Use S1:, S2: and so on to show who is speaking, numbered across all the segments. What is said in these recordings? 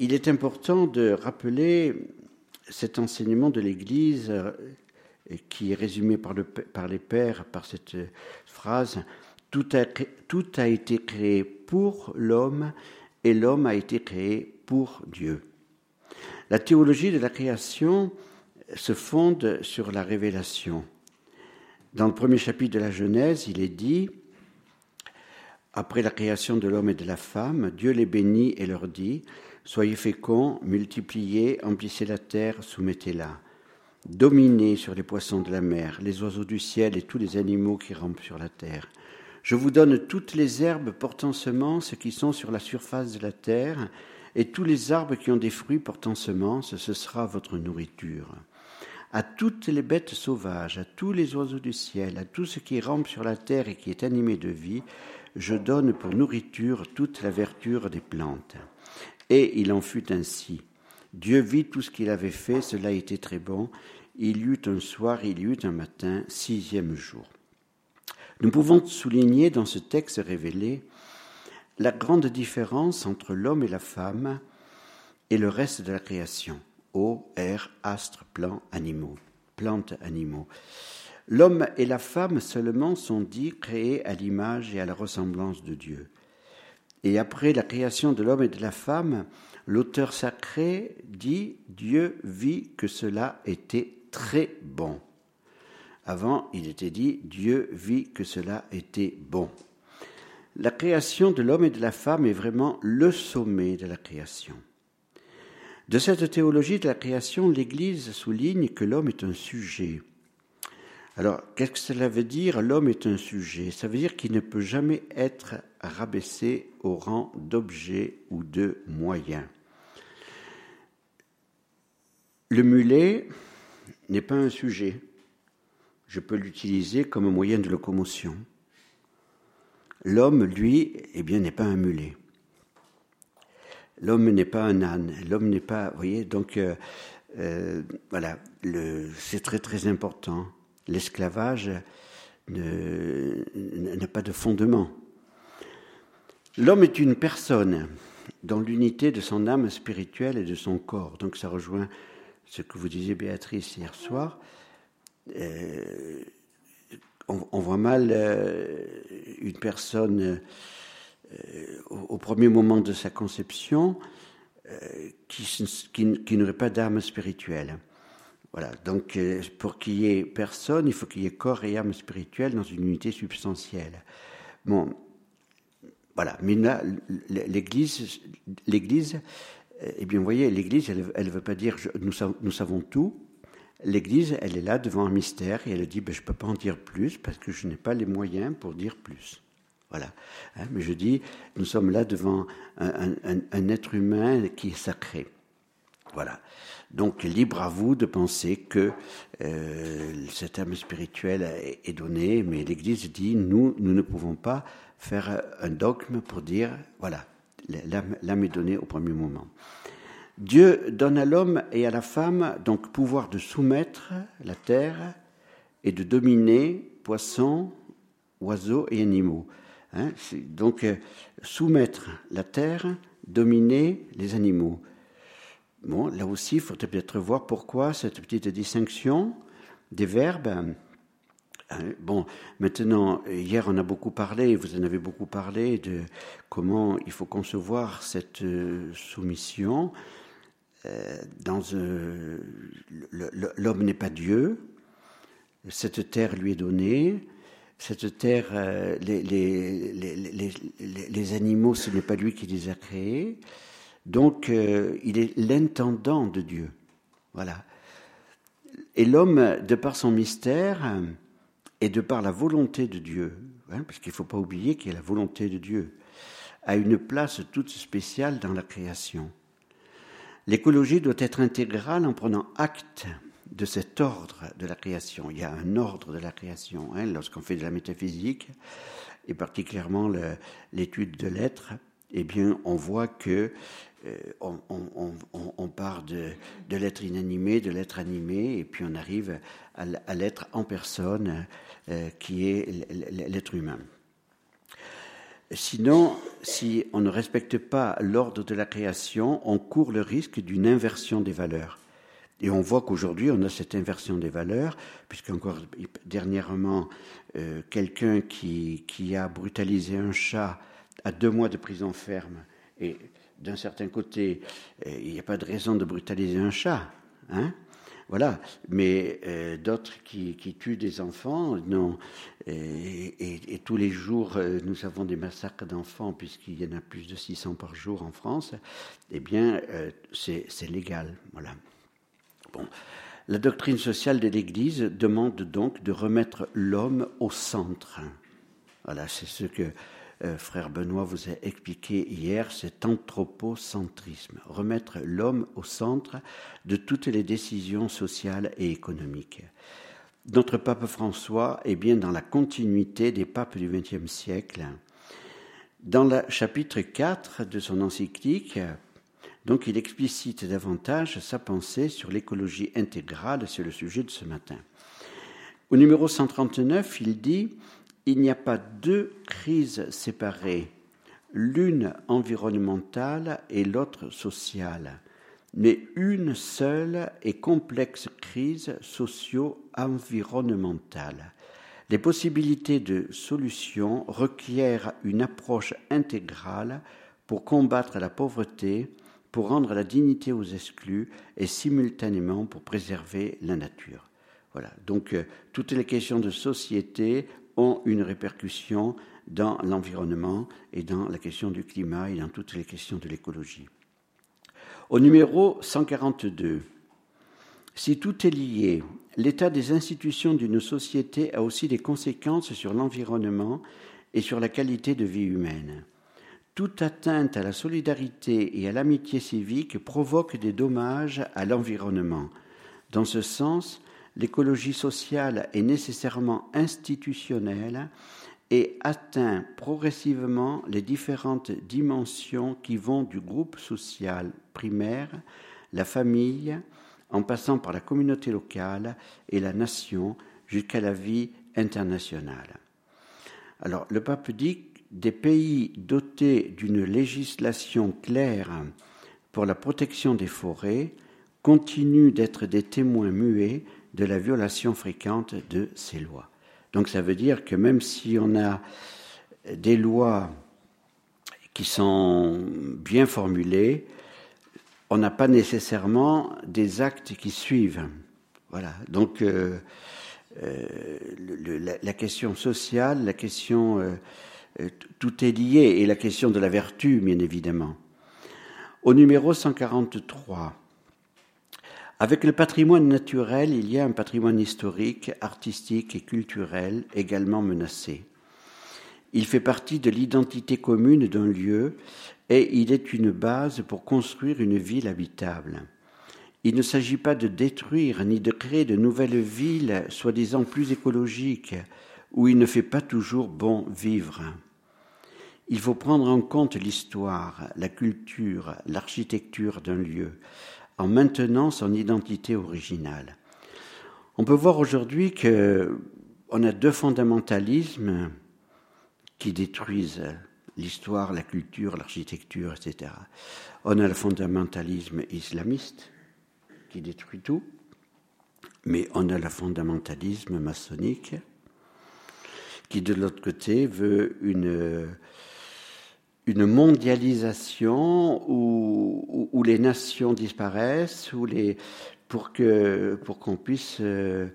S1: il est important de rappeler cet enseignement de l'Église qui est résumé par, le, par les pères par cette phrase tout a été créé pour l'homme et l'homme a été créé pour Dieu. La théologie de la création se fonde sur la révélation. Dans le premier chapitre de la Genèse, il est dit, après la création de l'homme et de la femme, Dieu les bénit et leur dit, Soyez féconds, multipliez, emplissez la terre, soumettez-la. Dominez sur les poissons de la mer, les oiseaux du ciel et tous les animaux qui rampent sur la terre. Je vous donne toutes les herbes portant semences qui sont sur la surface de la terre, et tous les arbres qui ont des fruits portant semences, ce sera votre nourriture. À toutes les bêtes sauvages, à tous les oiseaux du ciel, à tout ce qui rampe sur la terre et qui est animé de vie, je donne pour nourriture toute la verdure des plantes. Et il en fut ainsi. Dieu vit tout ce qu'il avait fait, cela était très bon. Il y eut un soir, il y eut un matin, sixième jour. Nous pouvons souligner dans ce texte révélé la grande différence entre l'homme et la femme et le reste de la création eau, air, astres, plants, animaux, plantes, animaux. L'homme et la femme seulement sont dits créés à l'image et à la ressemblance de Dieu. Et après la création de l'homme et de la femme, l'auteur sacré dit Dieu vit que cela était très bon. Avant, il était dit Dieu vit que cela était bon. La création de l'homme et de la femme est vraiment le sommet de la création. De cette théologie de la création, l'Église souligne que l'homme est un sujet. Alors, qu'est-ce que cela veut dire? L'homme est un sujet. Ça veut dire qu'il ne peut jamais être rabaissé au rang d'objet ou de moyen. Le mulet n'est pas un sujet je peux l'utiliser comme moyen de locomotion. L'homme, lui, eh bien, n'est pas un mulet. L'homme n'est pas un âne. L'homme n'est pas, vous voyez, donc euh, euh, voilà, c'est très très important. L'esclavage n'a pas de fondement. L'homme est une personne dans l'unité de son âme spirituelle et de son corps. Donc ça rejoint ce que vous disiez Béatrice hier soir. Euh, on, voit mal euh, une personne euh, au, premier moment de sa conception qui, n'aurait pas d'âme spirituelle. Voilà, donc pour qu'il y ait personne, il faut qu'il y ait corps et âme spirituelle dans une unité substantielle. Bon, voilà, mais là, l'Église, l'Église, eh bien, vous voyez, l'Église, elle ne veut pas dire nous, nous savons tout, L'Église, elle est là devant un mystère et elle dit ben, Je ne peux pas en dire plus parce que je n'ai pas les moyens pour dire plus. Voilà. Hein, mais je dis Nous sommes là devant un, être humain qui est sacré. Voilà. Donc, libre à vous de penser que euh, cet âme spirituel est, donné, mais l'Église dit Nous, nous ne pouvons pas faire un dogme pour dire Voilà, l'âme est donnée au premier moment. Dieu donne à l'homme et à la femme donc pouvoir de soumettre la terre et de dominer poissons, oiseaux et animaux. Hein. donc euh, soumettre la terre, dominer les animaux. Bon, là aussi, il faut peut-être voir pourquoi cette petite distinction des verbes. Hein. Bon, maintenant, hier on a beaucoup parlé, vous en avez beaucoup parlé de comment il faut concevoir cette euh, soumission. Euh, dans l'homme n'est pas Dieu, cette terre lui est donnée, cette terre, euh, les, animaux, ce n'est pas lui qui les a créés, donc euh, il est l'intendant de Dieu. Voilà. Et l'homme, de par son mystère et de par la volonté de Dieu, hein, parce qu'il ne faut pas oublier qu'il y a la volonté de Dieu, a une place toute spéciale dans la création. L'écologie doit être intégrale en prenant acte de cet ordre de la création. Il y a un ordre de la création. Hein, Lorsqu'on fait de la métaphysique, et particulièrement l'étude de l'être, eh bien, on voit que euh, on, part de, l'être inanimé, de l'être animé, et puis on arrive à, l'être en personne, euh, qui est l'être humain. Sinon, si on ne respecte pas l'ordre de la création, on court le risque d'une inversion des valeurs. Et on voit qu'aujourd'hui, on a cette inversion des valeurs, puisqu'encore dernièrement, euh, quelqu'un qui, qui, a brutalisé un chat à deux mois de prison ferme, et d'un certain côté, euh, il n'y a pas de raison de brutaliser un chat, hein voilà, mais euh, d'autres qui, tuent des enfants, non. Et, tous les jours, euh, nous avons des massacres d'enfants, puisqu'il y en a plus de 600 par jour en France. Eh bien, c'est légal. Voilà. Bon. La doctrine sociale de l'Église demande donc de remettre l'homme au centre. Voilà, c'est ce que euh, frère Benoît vous a expliqué hier, cet anthropocentrisme, remettre l'homme au centre de toutes les décisions sociales et économiques. Notre pape François est bien dans la continuité des papes du XXe siècle. Dans le chapitre 4 de son encyclique, donc il explicite davantage sa pensée sur l'écologie intégrale, c'est le sujet de ce matin. Au numéro 139, il dit il n'y a pas deux crises séparées, l'une environnementale et l'autre sociale, mais une seule et complexe crise socio-environnementale. Les possibilités de solution requièrent une approche intégrale pour combattre la pauvreté, pour rendre la dignité aux exclus et simultanément pour préserver la nature. Voilà. Donc, euh, toutes les questions de société une répercussion dans l'environnement et dans la question du climat et dans toutes les questions de l'écologie. Au numéro 142, si tout est lié, l'état des institutions d'une société a aussi des conséquences sur l'environnement et sur la qualité de vie humaine. Toute atteinte à la solidarité et à l'amitié civique provoque des dommages à l'environnement. Dans ce sens, l'écologie sociale est nécessairement institutionnelle et atteint progressivement les différentes dimensions qui vont du groupe social primaire, la famille, en passant par la communauté locale et la nation jusqu'à la vie internationale. Alors, le pape dit des pays dotés d'une législation claire pour la protection des forêts continuent d'être des témoins muets de la violation fréquente de ces lois. Donc ça veut dire que même si on a des lois qui sont bien formulées, on n'a pas nécessairement des actes qui suivent. Voilà. Donc euh, euh, la, question sociale, la question, euh, tout est lié, et la question de la vertu, bien évidemment. Au numéro 143, avec le patrimoine naturel, il y a un patrimoine historique, artistique et culturel également menacé. Il fait partie de l'identité commune d'un lieu et il est une base pour construire une ville habitable. Il ne s'agit pas de détruire ni de créer de nouvelles villes soi-disant plus écologiques où il ne fait pas toujours bon vivre. Il faut prendre en compte l'histoire, la culture, l'architecture d'un lieu, en maintenant son identité originale. On peut voir aujourd'hui qu'on a deux fondamentalismes qui détruisent l'histoire, la culture, l'architecture, etc. On a le fondamentalisme islamiste qui détruit tout, mais on a le fondamentalisme maçonnique qui, de l'autre côté, veut une une mondialisation où, les nations disparaissent, où les, pour pour qu'on puisse euh,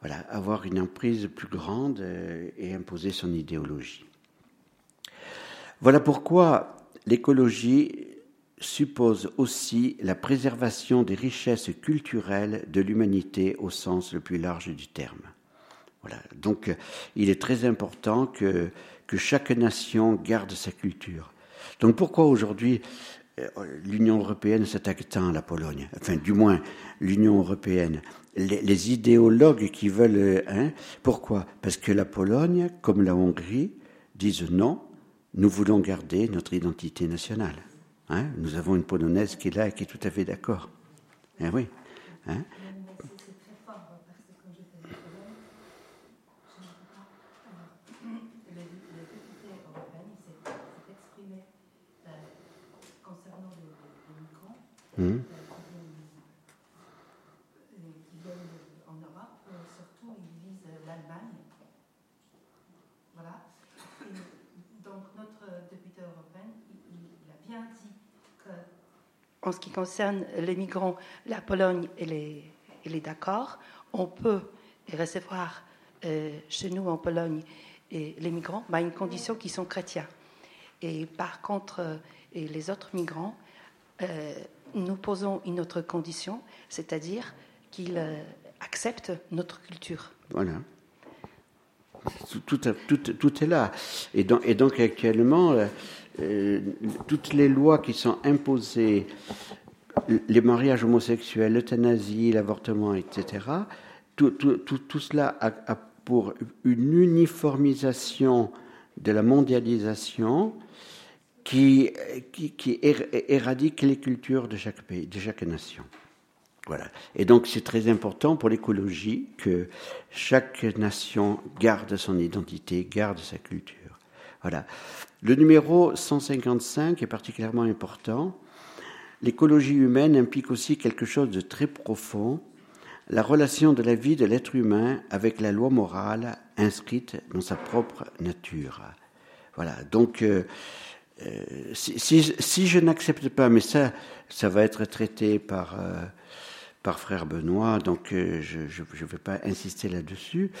S1: voilà, avoir une emprise plus grande euh, et imposer son idéologie. Voilà pourquoi l'écologie suppose aussi la préservation des richesses culturelles de l'humanité au sens le plus large du terme. Voilà. Donc, il est très important que, que chaque nation garde sa culture. Donc pourquoi aujourd'hui euh, l'Union européenne s'attaque tant à la Pologne? Enfin, du moins, l'Union européenne. Les, idéologues qui veulent... Hein, pourquoi? Parce que la Pologne, comme la Hongrie, disent non, nous voulons garder notre identité nationale. Hein nous avons une Polonaise qui est là et qui est tout à fait d'accord. Eh oui. Hein Hmm.
S2: en Europe, surtout ils visent l'Allemagne. Voilà. donc notre député européen, il, a bien dit que en ce qui concerne les migrants, la Pologne, est, d'accord. On peut recevoir euh, chez nous en Pologne et les migrants, bah, une condition qu'ils sont chrétiens. Et par contre, euh, les autres migrants, euh, nous posons une autre condition, c'est-à-dire qu'ils acceptent notre culture.
S1: Voilà. Tout, est là. Et donc actuellement, toutes les lois qui sont imposées, les mariages homosexuels, l'euthanasie, l'avortement, etc., tout, cela a, pour une uniformisation de la mondialisation qui, qui, éradique les cultures de chaque pays, de chaque nation. Voilà. Et donc c'est très important pour l'écologie que chaque nation garde son identité, garde sa culture. Voilà. Le numéro 155 est particulièrement important. L'écologie humaine implique aussi quelque chose de très profond la relation de la vie de l'être humain avec la loi morale inscrite dans sa propre nature. Voilà, donc euh, euh, si, je n'accepte pas, mais ça, ça va être traité par, euh, par frère Benoît, donc je ne vais pas insister là-dessus,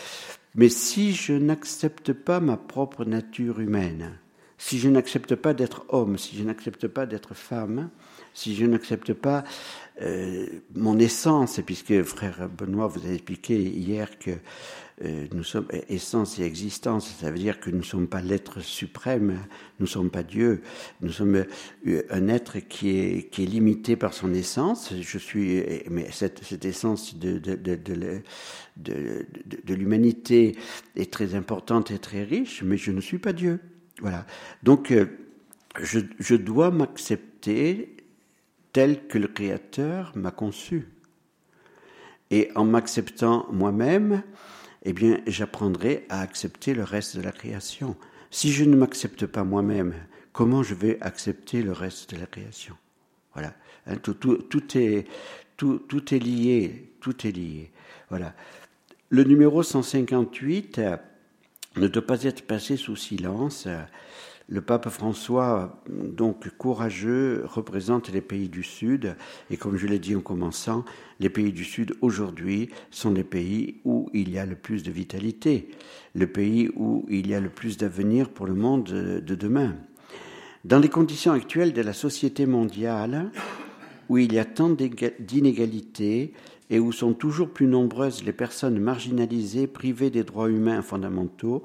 S1: mais si je n'accepte pas ma propre nature humaine, si je n'accepte pas d'être homme, si je n'accepte pas d'être femme, si je n'accepte pas euh, mon essence, puisque frère Benoît vous a expliqué hier que euh, nous sommes essence et existence, ça veut dire que nous ne sommes pas l'être suprême, nous ne sommes pas Dieu, nous sommes euh, un être qui est, qui est limité par son essence. Je suis, mais cette, cette essence de, de, de, de, de l'humanité est très importante et très riche, mais je ne suis pas Dieu. Voilà. Donc, je, je dois m'accepter tel que le Créateur m'a conçu. Et en m'acceptant moi-même, eh bien, j'apprendrai à accepter le reste de la création. Si je ne m'accepte pas moi-même, comment je vais accepter le reste de la création? Voilà. Hein, tout, est, tout, est lié. Tout est lié. Voilà. Le numéro 158 ne doit pas être passé sous silence. Le pape François, donc courageux, représente les pays du Sud. Et comme je l'ai dit en commençant, les pays du Sud aujourd'hui sont les pays où il y a le plus de vitalité, le pays où il y a le plus d'avenir pour le monde de demain. Dans les conditions actuelles de la société mondiale, où il y a tant d'inégalités et où sont toujours plus nombreuses les personnes marginalisées, privées des droits humains fondamentaux,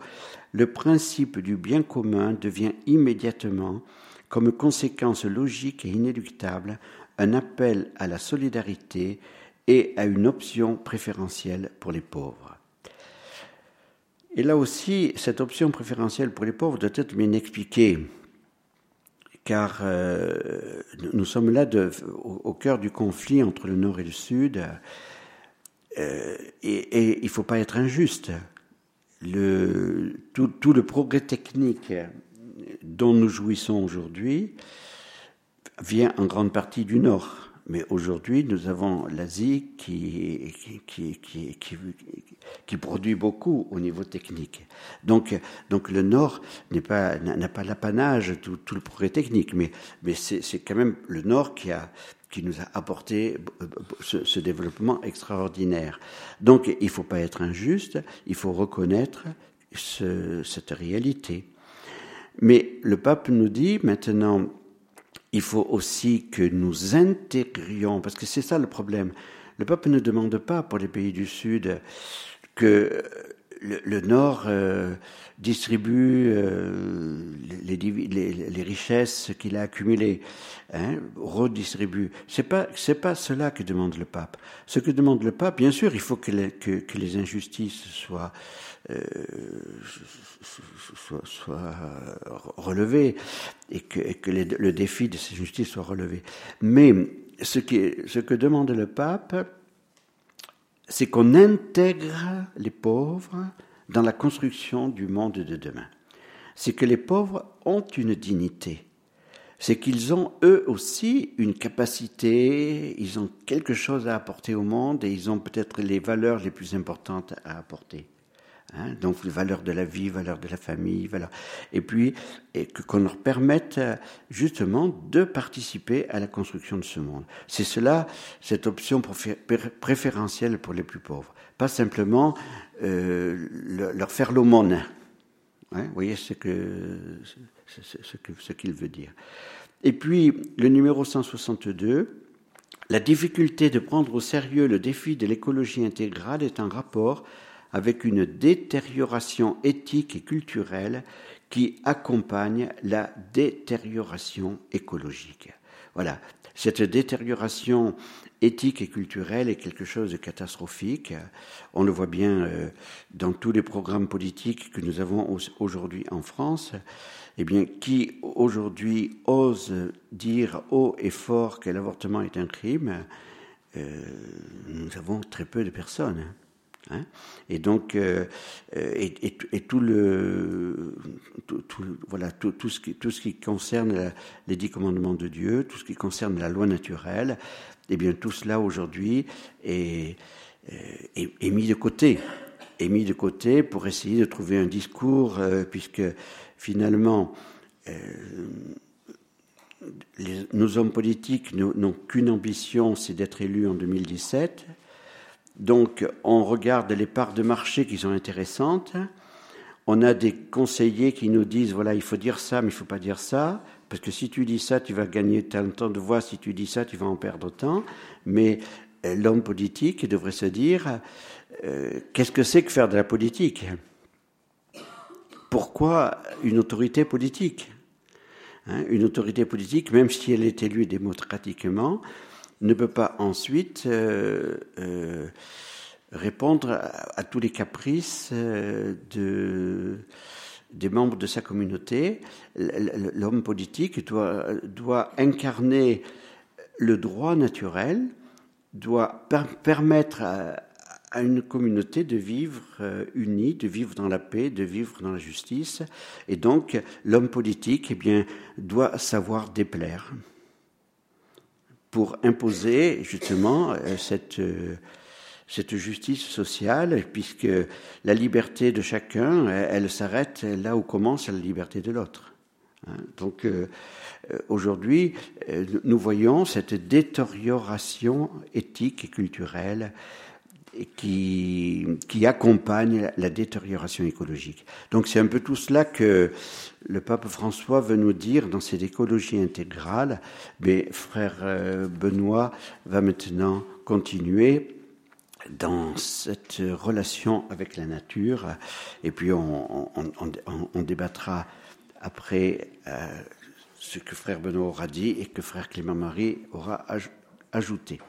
S1: le principe du bien commun devient immédiatement, comme conséquence logique et inéluctable, un appel à la solidarité et à une option préférentielle pour les pauvres. Et là aussi, cette option préférentielle pour les pauvres doit être bien expliquée, car euh, nous sommes là au, cœur du conflit entre le Nord et le Sud, euh, et, il ne faut pas être injuste tout, le progrès technique dont nous jouissons aujourd'hui vient en grande partie du Nord. Mais aujourd'hui, nous avons l'Asie qui, qui, qui, qui, produit beaucoup au niveau technique. Donc, donc le Nord n'a pas, l'apanage tout, tout, le progrès technique, mais, mais c'est quand même le Nord qui a, qui nous a apporté euh, ce, développement extraordinaire. Donc il ne faut pas être injuste, il faut reconnaître ce, cette réalité. Mais le pape nous dit maintenant, il faut aussi que nous intégrions, parce que c'est ça le problème. Le pape ne demande pas pour les pays du Sud que le, Nord euh, distribue euh, les, richesses qu'il a accumulées, hein, redistribue. C'est pas c'est pas cela que demande le pape. Ce que demande le pape, bien sûr, il faut que les injustices soient euh, soient, relevées et que, le défi de ces injustices soit relevé. Mais ce, ce que demande le pape, c'est qu'on intègre les pauvres dans la construction du monde de demain. C'est que les pauvres ont une dignité. c'est qu'ils ont eux aussi une capacité, ils ont quelque chose à apporter au monde et ils ont peut-être les valeurs les plus importantes à apporter. Hein, donc les valeurs de la vie, valeurs de la famille, valeurs. et puis qu'on leur permette justement de participer à la construction de ce monde. C'est cela, cette option préférentielle pour les plus pauvres, pas simplement euh, leur faire l'aumône. Vous voyez ce, que, ce qu'il veut dire. Et puis le numéro 162. La difficulté de prendre au sérieux le défi de l'écologie intégrale est en rapport avec une détérioration éthique et culturelle qui accompagne la détérioration écologique. Voilà, cette détérioration éthique et culturelle est quelque chose de catastrophique. On le voit bien euh, dans tous les programmes politiques que nous avons aujourd'hui en France. Eh bien, qui aujourd'hui ose dire haut et fort que l'avortement est un crime euh, Nous avons très peu de personnes. Hein. et donc, euh, et, tout le, voilà, tout, ce qui, concerne les dix commandements de Dieu, tout ce qui concerne la loi naturelle, eh bien, tout cela aujourd'hui est, est, mis de côté, est mis de côté pour essayer de trouver un discours, euh, puisque finalement, euh, nos hommes politiques n'ont qu'une ambition, c'est d'être élus en 2017 donc, on regarde les parts de marché qui sont intéressantes. On a des conseillers qui nous disent, voilà, il faut dire ça, mais il ne faut pas dire ça, parce que si tu dis ça, tu vas gagner tant de voix, si tu dis ça, tu vas en perdre autant. Mais euh, l'homme politique devrait se dire, euh, qu'est-ce que c'est que faire de la politique? Pourquoi une autorité politique? Hein, Une autorité politique, même si elle est élue démocratiquement, ne peut pas ensuite euh, euh, répondre à, tous les caprices euh, de, des membres de sa communauté. L'homme politique doit, doit incarner le droit naturel, doit permettre à, une communauté de vivre unie, de vivre dans la paix, de vivre dans la justice. Et donc, l'homme politique eh bien, doit savoir déplaire pour imposer justement euh, cette, euh, cette justice sociale, puisque la liberté de chacun, elle, s'arrête là où commence la liberté de l'autre. Hein. Donc euh, aujourd'hui, nous voyons cette détérioration éthique et culturelle qui, qui accompagne la détérioration écologique. Donc c'est un peu tout cela que le pape François veut nous dire dans cette écologie intégrale. Mais frère euh, Benoît va maintenant continuer dans cette relation avec la nature et puis on, débattra après euh, ce que frère Benoît aura dit et que frère Clément Marie aura ajouté.